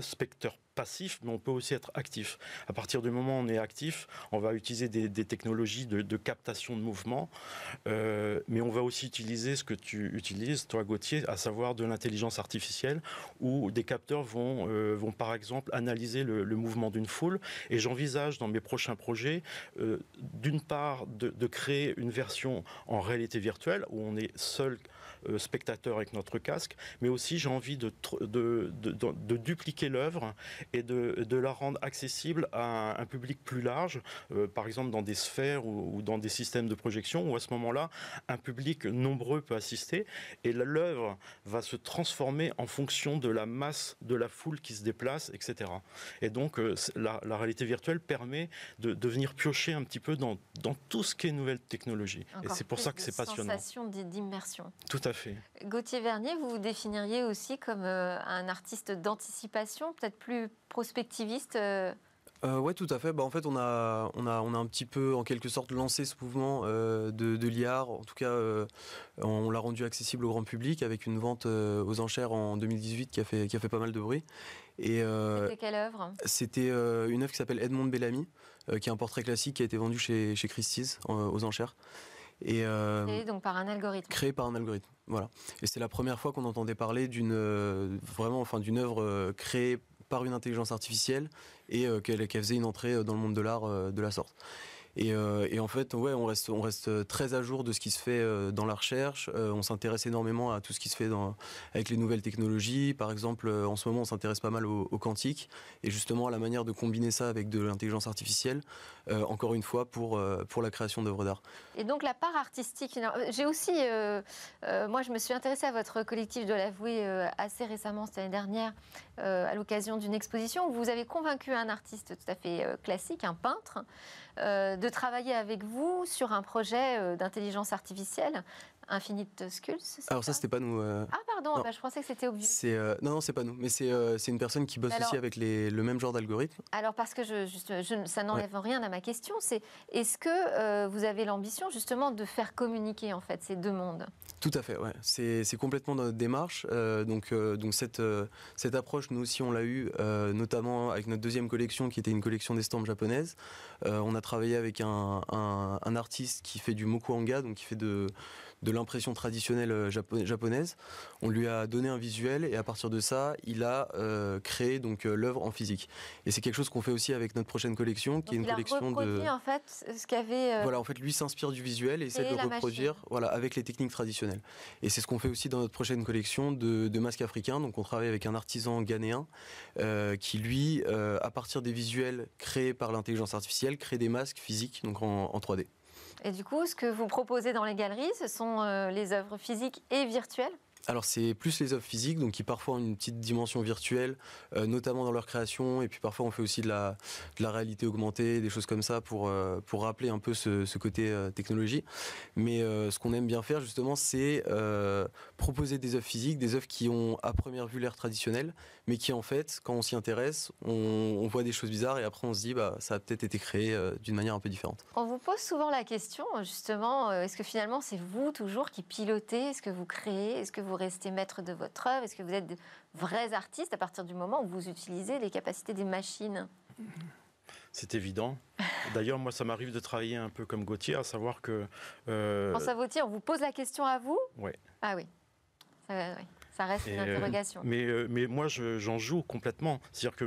spectateur passif, mais on peut aussi être actif. À partir du moment où on est actif, on va utiliser des, technologies de, captation de mouvement, euh, mais on va aussi utiliser ce que tu utilises, toi Gauthier, à savoir de l'intelligence artificielle, où des capteurs vont, euh, vont par exemple analyser le, mouvement d'une foule. Et j'envisage dans mes prochains projets, euh, d'une part, de, créer une version en réalité virtuelle, où on est seul euh, spectateurs avec notre casque, mais aussi j'ai envie de, de, de, dupliquer l'œuvre et de, la rendre accessible à un, public plus large, euh, par exemple dans des sphères ou, dans des systèmes de projection, où à ce moment-là, un public nombreux peut assister, et l'œuvre va se transformer en fonction de la masse de la foule qui se déplace, etc. Et donc euh, la, réalité virtuelle permet de, venir piocher un petit peu dans, dans tout ce qui est nouvelle technologie. et c'est pour ça que c'est passionnant. Sensation d'immersion. Tout à fait. Gauthier Vernier, vous vous définiriez aussi comme euh, un artiste d'anticipation, peut-être plus prospectiviste euh? Euh, ouais, tout à fait. Bah, en fait, on a, on, a, on a un petit peu, en quelque sorte, lancé ce mouvement de, de l'IAR. En tout cas, on l'a rendu accessible au grand public avec une vente aux enchères en 2018 qui a fait, qui a fait pas mal de bruit. Et, c'était quelle œuvre? C'était une œuvre qui s'appelle Edmond Bellamy, qui est un portrait classique qui a été vendu chez, chez Christie's aux enchères. Et, créé donc par un algorithme. Créé par un algorithme. Voilà. Et c'est la première fois qu'on entendait parler d'une euh, vraiment, enfin, d'une œuvre euh, créée par une intelligence artificielle et euh, qu'elle faisait une entrée dans le monde de l'art de la sorte. Euh, et, en fait, ouais, on reste, très à jour de ce qui se fait euh, dans la recherche. Euh, on s'intéresse énormément à tout ce qui se fait avec les nouvelles technologies. Par exemple, en ce moment, on s'intéresse pas mal au, quantique et justement à la manière de combiner ça avec de l'intelligence artificielle, encore une fois, pour, la création d'œuvres d'art. Et donc la part artistique, j'ai aussi, moi je me suis intéressée à votre collectif de l'avoué assez récemment, cette année dernière, à l'occasion d'une exposition où vous avez convaincu un artiste tout à fait classique, un peintre, de travailler avec vous sur un projet euh, d'intelligence artificielle, Infinite Skulls. Alors ça, c'était pas nous. Ah pardon, bah, je pensais que c'était obvious. C'est non, non, c'est pas nous. Mais c'est c'est une personne qui bosse aussi avec les, le même genre d'algorithme. Alors parce que je, ça n'enlève rien à ma question, c'est est-ce que vous avez l'ambition justement de faire communiquer en fait ces deux mondes? Tout à fait, ouais. C'est complètement dans notre démarche. donc donc cette cette approche, nous aussi, on l'a eu, notamment avec notre deuxième collection qui était une collection d'estampes japonaises. on a travaillé avec un, un, un, artiste qui fait du mokuhanga, donc qui fait de de l'impression traditionnelle euh, japonaise. On lui a donné un visuel et à partir de ça, il a euh, créé donc euh, l'œuvre en physique. Et c'est quelque chose qu'on fait aussi avec notre prochaine collection, qui est une il collection a de. en fait ce qu'avait. Voilà, en fait, lui s'inspire du visuel et essaie de le reproduire, voilà, avec les techniques traditionnelles. Et c'est ce qu'on fait aussi dans notre prochaine collection de, masques africains. Donc, on travaille avec un artisan ghanéen qui, lui, à partir des visuels créés par l'intelligence artificielle, crée des masques physiques, donc en 3D. Et du coup, ce que vous proposez dans les galeries, ce sont euh, les œuvres physiques et virtuelles? Alors c'est plus les œuvres physiques, donc qui parfois ont une petite dimension virtuelle, euh, notamment dans leur création, et puis parfois on fait aussi de la, réalité augmentée, des choses comme ça pour, euh, pour rappeler un peu ce, côté euh, technologie. Mais ce qu'on aime bien faire justement, c'est proposer des œuvres physiques, des œuvres qui ont à première vue l'air traditionnel, mais qui en fait, quand on s'y intéresse, on, on, voit des choses bizarres et après on se dit bah ça a peut-être été créé d'une manière un peu différente. On vous pose souvent la question justement, est-ce que finalement c'est vous toujours qui pilotez, est-ce que vous créez, est-ce que vous restez maître de votre œuvre? Est-ce que vous êtes de vrais artistes à partir du moment où vous utilisez les capacités des machines? C'est évident. D'ailleurs, moi, ça m'arrive de travailler un peu comme Gauthier, à savoir que. Euh... François Gauthier, on vous pose la question à vous? Oui. Ah oui. Ça, oui. Ça reste une euh, interrogation. mais, euh, mais moi, j'en joue complètement. C'est-à-dire que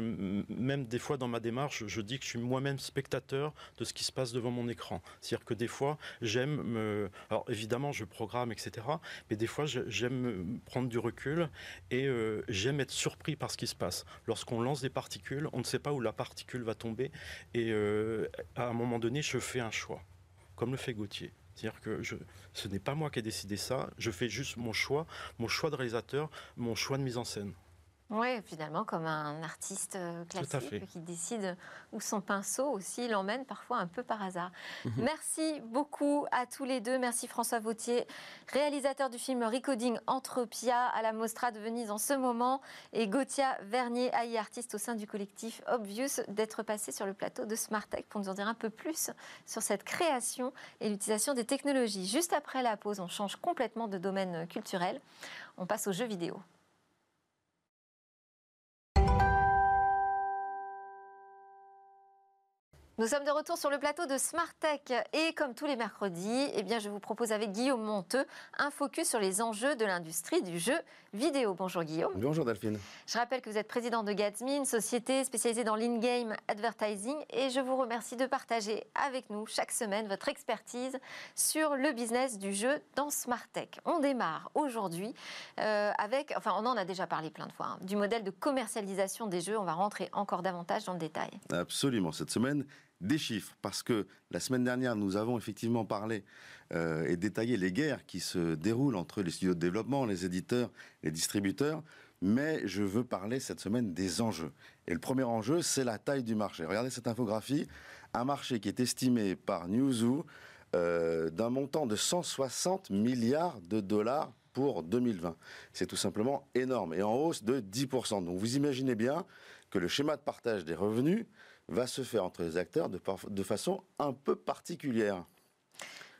même des fois, dans ma démarche, je dis que je suis moi-même spectateur de ce qui se passe devant mon écran. C'est-à-dire que des fois, j'aime me... Alors évidemment, je programme, etc. Mais des fois, j'aime prendre du recul et euh, j'aime être surpris par ce qui se passe. Lorsqu'on lance des particules, on ne sait pas où la particule va tomber. Et à un moment donné, je fais un choix, comme le fait Gauthier. C'est-à-dire que ce n'est pas moi qui ai décidé ça, je fais juste mon choix, mon choix de réalisateur, mon choix de mise en scène. Oui, finalement, comme un artiste euh, classique qui décide où son pinceau aussi l'emmène parfois un peu par hasard. Mhm. Merci beaucoup à tous les deux. Merci François Vautier, réalisateur du film Recoding Entropia à la Mostra de Venise en ce moment, et Gauthier Vernier, AI artiste au sein du collectif Obvious, d'être passé sur le plateau de Smartech pour nous en dire un peu plus sur cette création et l'utilisation des technologies. Juste après la pause, on change complètement de domaine culturel. On passe aux jeux vidéo. Nous sommes de retour sur le plateau de Smart Tech et comme tous les mercredis, eh bien, je vous propose avec Guillaume Monteux un focus sur les enjeux de l'industrie du jeu vidéo. Bonjour Guillaume. Bonjour Delphine. Je rappelle que vous êtes président de Gatsme, société spécialisée dans l'in-game advertising et je vous remercie de partager avec nous chaque semaine votre expertise sur le business du jeu dans Smart Tech. On démarre aujourd'hui euh, avec, enfin on en a déjà parlé plein de fois, hein, du modèle de commercialisation des jeux. On va rentrer encore davantage dans le détail. Absolument. Cette semaine, des chiffres, parce que la semaine dernière, nous avons effectivement parlé euh, et détaillé les guerres qui se déroulent entre les studios de développement, les éditeurs, les distributeurs, mais je veux parler cette semaine des enjeux. Et le premier enjeu, c'est la taille du marché. Regardez cette infographie, un marché qui est estimé par Newzoo euh, d'un montant de 160 milliards de dollars pour 2020. C'est tout simplement énorme et en hausse de 10%. Donc vous imaginez bien que le schéma de partage des revenus va se faire entre les acteurs de, de façon un peu particulière.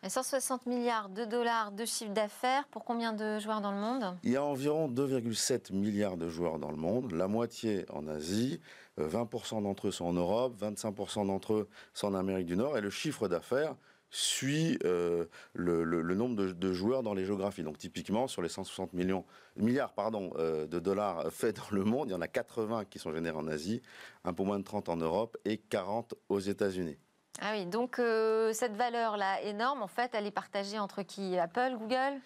160 milliards de dollars de chiffre d'affaires pour combien de joueurs dans le monde? Il y a environ 2,7 milliards de joueurs dans le monde, la moitié en Asie, 20% euh, d'entre eux sont en Europe, 25% d'entre eux sont en Amérique du Nord, et le chiffre d'affaires suit euh, le, nombre de, joueurs dans les géographies. Donc typiquement, sur les 160 millions, milliards pardon, euh, de dollars faits dans le monde, il y en a 80 qui sont générés en Asie, un peu moins de 30 en Europe et 40 aux États-Unis. Ah oui, donc euh, cette valeur-là énorme, en fait, elle est partagée entre qui? Apple, Google?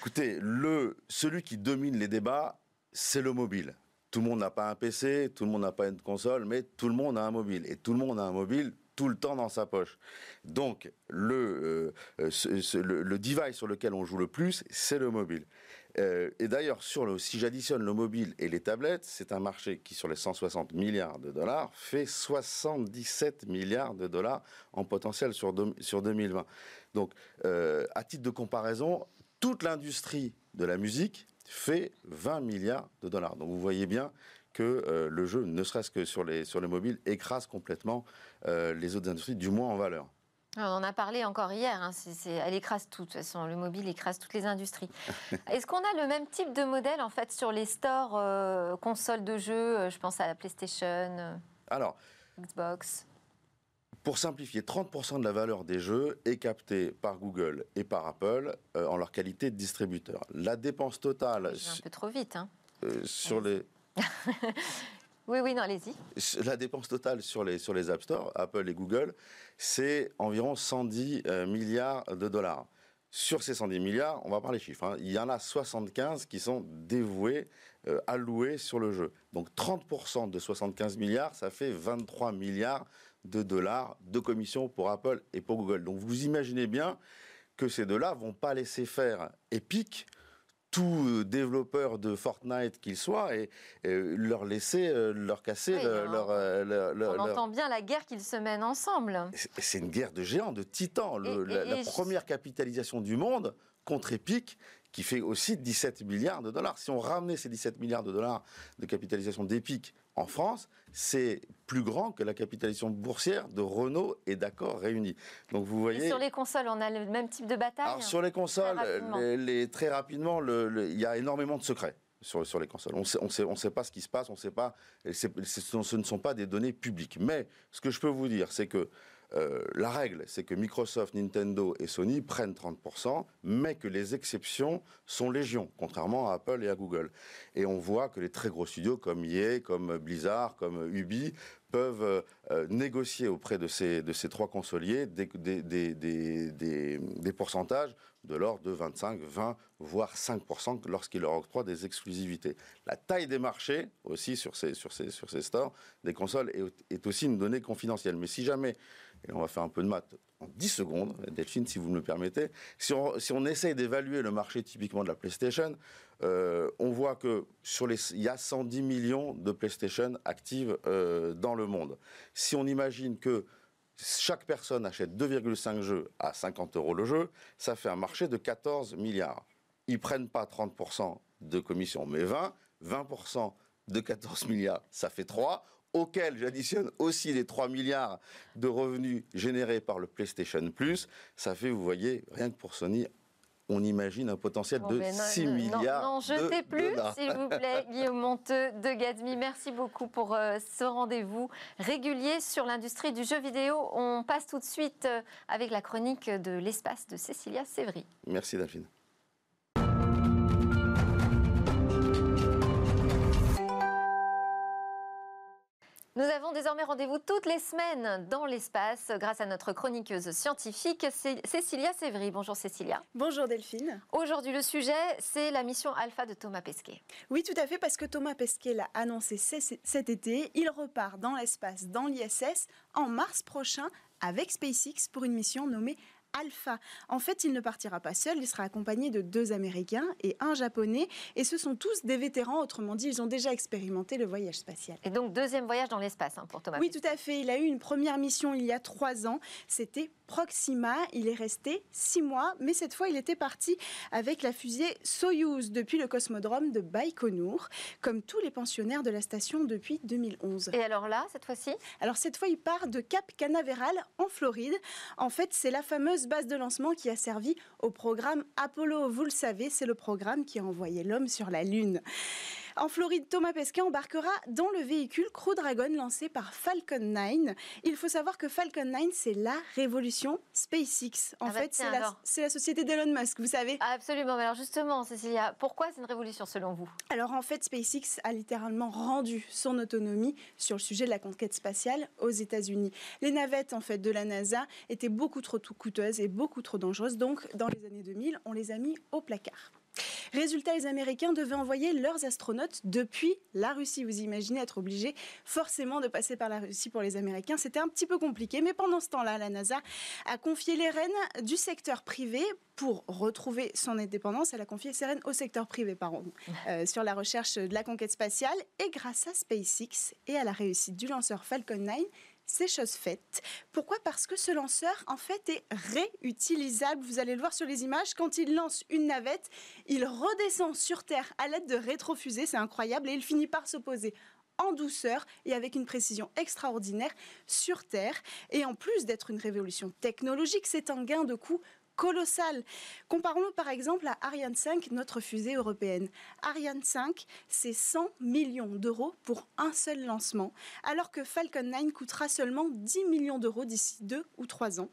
Écoutez, le, celui qui domine les débats, c'est le mobile. Tout le monde n'a pas un PC, tout le monde n'a pas une console, mais tout le monde a un mobile. Et tout le monde a un mobile tout le temps dans sa poche. Donc, le, euh, le, device sur lequel on joue le plus, c'est le mobile. Euh, et d'ailleurs, sur le, si j'additionne le mobile et les tablettes, c'est un marché qui, sur les 160 milliards de dollars, fait 77 milliards de dollars en potentiel sur, sur 2020. Donc, euh, à titre de comparaison, Toute l'industrie de la musique fait 20 milliards de dollars. Donc vous voyez bien que euh, le jeu, ne serait-ce que sur les, sur les mobiles, écrase complètement euh, les autres industries, du moins en valeur. On en a parlé encore hier, hein, elle écrase tout, de toute façon, le mobile écrase toutes les industries. Est-ce qu'on a le même type de modèle en fait sur les stores euh, consoles de jeux Je pense à la PlayStation, Alors, Xbox? Pour simplifier, 30% de la valeur des jeux est captée par Google et par Apple euh, en leur qualité de distributeur. La dépense totale... un peu trop vite. Hein. Euh, sur les... oui, oui, non, allez-y. La dépense totale sur les, sur les App Store, Apple et Google, c'est environ 110 euh, milliards de dollars. Sur ces 110 milliards, on va parler chiffres, hein, il y en a 75 qui sont dévoués, alloués sur le jeu. Donc 30% de 75 milliards, ça fait 23 milliards de dollars de commission pour Apple et pour Google. Donc vous imaginez bien que ces deux-là vont pas laisser faire Epic tout développeur de Fortnite qu'il soit et, leur laisser euh, leur casser leur, leur, on entend bien la guerre qu'ils se mènent ensemble. C'est une guerre de géants de titans. La, première capitalisation du monde contre Epic qui fait aussi 17 milliards de dollars. Si on ramenait ces 17 milliards de dollars de capitalisation d'Epic en France, c'est plus grand que la capitalisation boursière de Renault et d'Accor réunis. Donc vous voyez. sur les consoles, on a le même type de bataille. Alors sur les consoles, très rapidement, les, très rapidement il y a énormément de secrets. Sur, sur, les consoles. On ne sait, on sait, pas ce qui se passe, on sait pas, ce ne sont pas des données publiques. Mais ce que je peux vous dire, c'est que euh, la règle, c'est que Microsoft, Nintendo et Sony prennent 30%, mais que les exceptions sont légion, contrairement à Apple et à Google. Et on voit que les très gros studios comme EA, comme Blizzard, comme Ubi peuvent euh, négocier auprès de ces, trois consoliers des, pourcentages de l'ordre de 25, 20, voire 5% lorsqu'ils leur octroient des exclusivités. La taille des marchés, aussi sur ces, sur ces, sur ces stores, des consoles, est, est aussi une donnée confidentielle. Mais si jamais et on va faire un peu de maths en 10 secondes, Delphine, si vous me le permettez. Si on, si on essaye d'évaluer le marché typiquement de la PlayStation, euh, on voit que sur les, il y a 110 millions de PlayStation actives euh, dans le monde. Si on imagine que chaque personne achète 2,5 jeux à 50 euros le jeu, ça fait un marché de 14 milliards. Ils prennent pas 30% de commission, mais 20, 20% de 14 milliards, ça fait 3 auquel j'additionne aussi les 3 milliards de revenus générés par le PlayStation Plus, ça fait, vous voyez, rien que pour Sony, on imagine un potentiel de 6 milliards. Non, non jetez plus, s'il vous plaît, Guillaume Monteux de Gatsby. Merci beaucoup pour euh, ce rendez-vous régulier sur l'industrie du jeu vidéo. On passe tout de suite euh, avec la chronique de l'espace de Cécilia Sévry. Merci Delphine. Nous avons désormais rendez-vous toutes les semaines dans l'espace grâce à notre chroniqueuse scientifique Cécilia Sévry. Bonjour Cécilia. Bonjour Delphine. Aujourd'hui le sujet c'est la mission Alpha de Thomas Pesquet. Oui tout à fait parce que Thomas Pesquet l'a annoncé cet été. Il repart dans l'espace, dans l'ISS en mars prochain avec SpaceX pour une mission nommée Alpha. En fait, il ne partira pas seul, il sera accompagné de deux Américains et un Japonais. Et ce sont tous des vétérans, autrement dit, ils ont déjà expérimenté le voyage spatial. Et donc, deuxième voyage dans l'espace hein, pour Thomas. Oui, tout à fait. Il a eu une première mission il y a trois ans. C'était Proxima. Il est resté six mois, mais cette fois, il était parti avec la fusée Soyuz depuis le cosmodrome de Baïkonour, comme tous les pensionnaires de la station depuis 2011. Et alors là, cette fois-ci? Alors cette fois, il part de Cap Canaveral en Floride. En fait, c'est la fameuse base de lancement qui a servi au programme Apollo. Vous le savez, c'est le programme qui a envoyé l'homme sur la Lune. En Floride, Thomas Pesquet embarquera dans le véhicule Crew Dragon lancé par Falcon 9. Il faut savoir que Falcon 9, c'est la révolution SpaceX. En ah bah fait, c'est la, société d'Elon Musk, vous savez. Absolument. Mais alors justement, Cécilia, pourquoi c'est une révolution selon vous? Alors en fait, SpaceX a littéralement rendu son autonomie sur le sujet de la conquête spatiale aux États-Unis. Les navettes en fait de la NASA étaient beaucoup trop coûteuses et beaucoup trop dangereuses. Donc dans les années 2000, on les a mis au placard. Résultat, les Américains devaient envoyer leurs astronautes depuis la Russie. Vous imaginez être obligé forcément de passer par la Russie pour les Américains. C'était un petit peu compliqué, mais pendant ce temps-là, la NASA a confié les rênes du secteur privé pour retrouver son indépendance. Elle a confié ses rênes au secteur privé, pardon, euh, sur la recherche de la conquête spatiale. Et grâce à SpaceX et à la réussite du lanceur Falcon 9, c'est chose faite. Pourquoi? Parce que ce lanceur, en fait, est réutilisable. Vous allez le voir sur les images. Quand il lance une navette, il redescend sur Terre à l'aide de rétrofusées. C'est incroyable. Et il finit par se poser en douceur et avec une précision extraordinaire sur Terre. Et en plus d'être une révolution technologique, c'est un gain de coût colossal. Comparons-le par exemple à Ariane 5, notre fusée européenne. Ariane 5, c'est 100 millions d'euros pour un seul lancement, alors que Falcon 9 coûtera seulement 10 millions d'euros d'ici deux ou trois ans.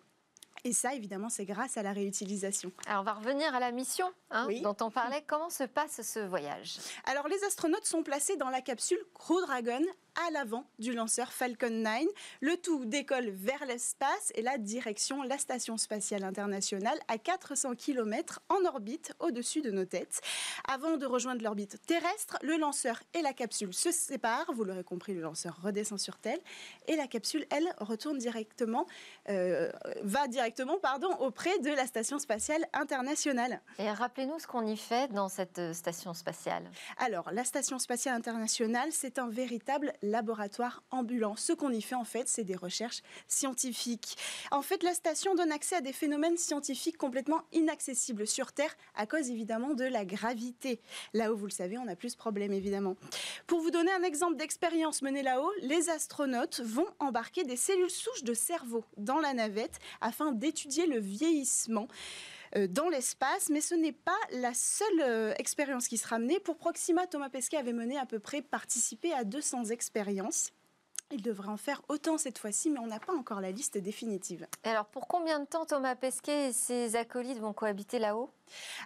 Et ça, évidemment, c'est grâce à la réutilisation. Alors, on va revenir à la mission hein, dont on parlait. Comment se passe ce voyage? Alors, les astronautes sont placés dans la capsule Crew Dragon à l'avant du lanceur Falcon 9. Le tout décolle vers l'espace et la direction la Station spatiale internationale à 400 km en orbite au-dessus de nos têtes. Avant de rejoindre l'orbite terrestre, le lanceur et la capsule se séparent. Vous l'aurez compris, le lanceur redescend sur Terre et la capsule, elle, retourne directement, euh, va directement, pardon, auprès de la Station spatiale internationale. Et rappelez-nous ce qu'on y fait dans cette euh, station spatiale. Alors, la Station spatiale internationale, c'est un véritable laboratoire ambulant. Ce qu'on y fait, en fait, c'est des recherches scientifiques. En fait, la station donne accès à des phénomènes scientifiques complètement inaccessibles sur Terre à cause évidemment de la gravité. Là où, vous le savez, on a plus de problèmes évidemment. Pour vous donner un exemple d'expérience menée là-haut, les astronautes vont embarquer des cellules souches de cerveau dans la navette afin d'étudier le vieillissement dans l'espace, mais ce n'est pas la seule euh, expérience qui sera menée. Pour Proxima, Thomas Pesquet avait mené à peu près participé à 200 expériences. Il devrait en faire autant cette fois-ci, mais on n'a pas encore la liste définitive. Alors, pour combien de temps Thomas Pesquet et ses acolytes vont cohabiter là-haut?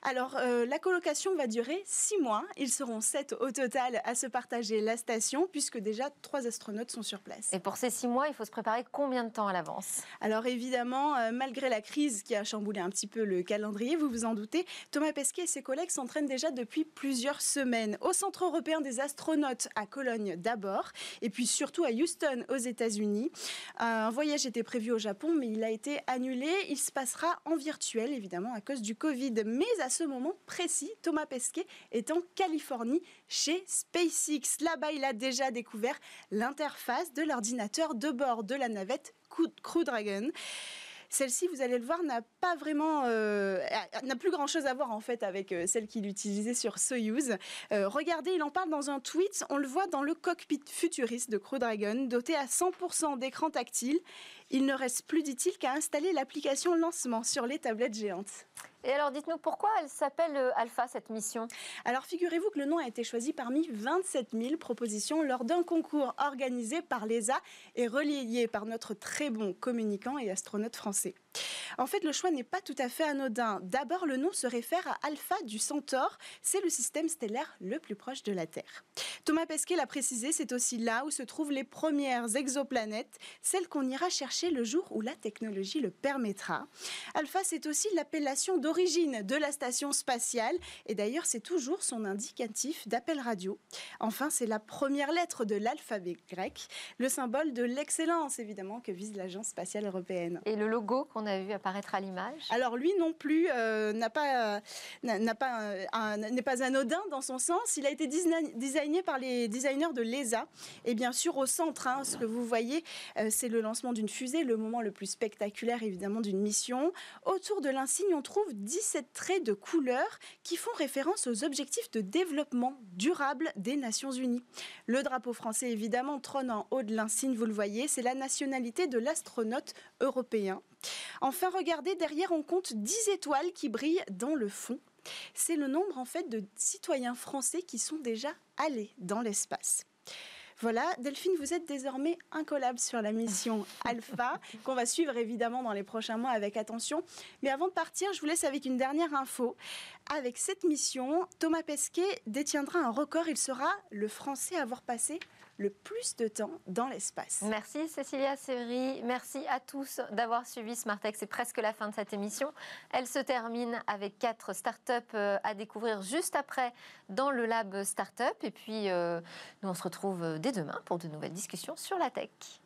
Alors, euh, la colocation va durer six mois. Ils seront sept au total à se partager la station, puisque déjà trois astronautes sont sur place. Et pour ces six mois, il faut se préparer combien de temps à l'avance? Alors, évidemment, euh, malgré la crise qui a chamboulé un petit peu le calendrier, vous vous en doutez, Thomas Pesquet et ses collègues s'entraînent déjà depuis plusieurs semaines au Centre européen des astronautes à Cologne d'abord, et puis surtout à Houston aux États-Unis. Un voyage était prévu au Japon, mais il a été annulé. Il se passera en virtuel, évidemment, à cause du Covid mais à ce moment précis, Thomas Pesquet est en Californie chez SpaceX. Là-bas, il a déjà découvert l'interface de l'ordinateur de bord de la navette Crew Dragon. Celle-ci, vous allez le voir, n'a pas vraiment, euh, n'a plus grand-chose à voir en fait avec euh, celle qu'il utilisait sur Soyuz. Euh, regardez, il en parle dans un tweet. On le voit dans le cockpit futuriste de Crew Dragon, doté à 100% d'écran tactile. Il ne reste plus, dit-il, qu'à installer l'application lancement sur les tablettes géantes. Et alors, dites-nous pourquoi elle s'appelle euh, Alpha, cette mission? Alors, figurez-vous que le nom a été choisi parmi 27 000 propositions lors d'un concours organisé par l'ESA et relayé par notre très bon communicant et astronaute français. En fait, le choix n'est pas tout à fait anodin. D'abord, le nom se réfère à Alpha du Centaure. C'est le système stellaire le plus proche de la Terre. Thomas Pesquet l'a précisé, c'est aussi là où se trouvent les premières exoplanètes, celles qu'on ira chercher le jour où la technologie le permettra. Alpha, c'est aussi l'appellation d'origine de la station spatiale. Et d'ailleurs, c'est toujours son indicatif d'appel radio. Enfin, c'est la première lettre de l'alphabet grec, le symbole de l'excellence, évidemment, que vise l'Agence spatiale européenne. Et le logo qu'on a vu apparaître à l'image? Alors lui non plus euh, n'a pas, n'a pas n'est pas anodin dans son sens. Il a été designé par les designers de l'ESA. Et bien sûr, au centre, hein, ce que vous voyez, euh, c'est le lancement d'une fusée, le moment le plus spectaculaire évidemment d'une mission. Autour de l'insigne, on trouve 17 traits de couleurs qui font référence aux objectifs de développement durable des Nations Unies. Le drapeau français évidemment trône en haut de l'insigne, vous le voyez, c'est la nationalité de l'astronaute européen. Enfin, regardez, derrière, on compte 10 étoiles qui brillent dans le fond. C'est le nombre en fait de citoyens français qui sont déjà allés dans l'espace. Voilà, Delphine, vous êtes désormais incollable sur la mission Alpha, qu'on va suivre évidemment dans les prochains mois avec attention. Mais avant de partir, je vous laisse avec une dernière info. Avec cette mission, Thomas Pesquet détiendra un record. Il sera le Français à avoir passé le plus de temps dans l'espace. Merci Cécilia Sévry, merci à tous d'avoir suivi Smartex. C'est presque la fin de cette émission. Elle se termine avec quatre startups euh, à découvrir juste après dans le lab Startup. Et puis, euh, nous on se retrouve dès demain pour de nouvelles discussions sur la tech.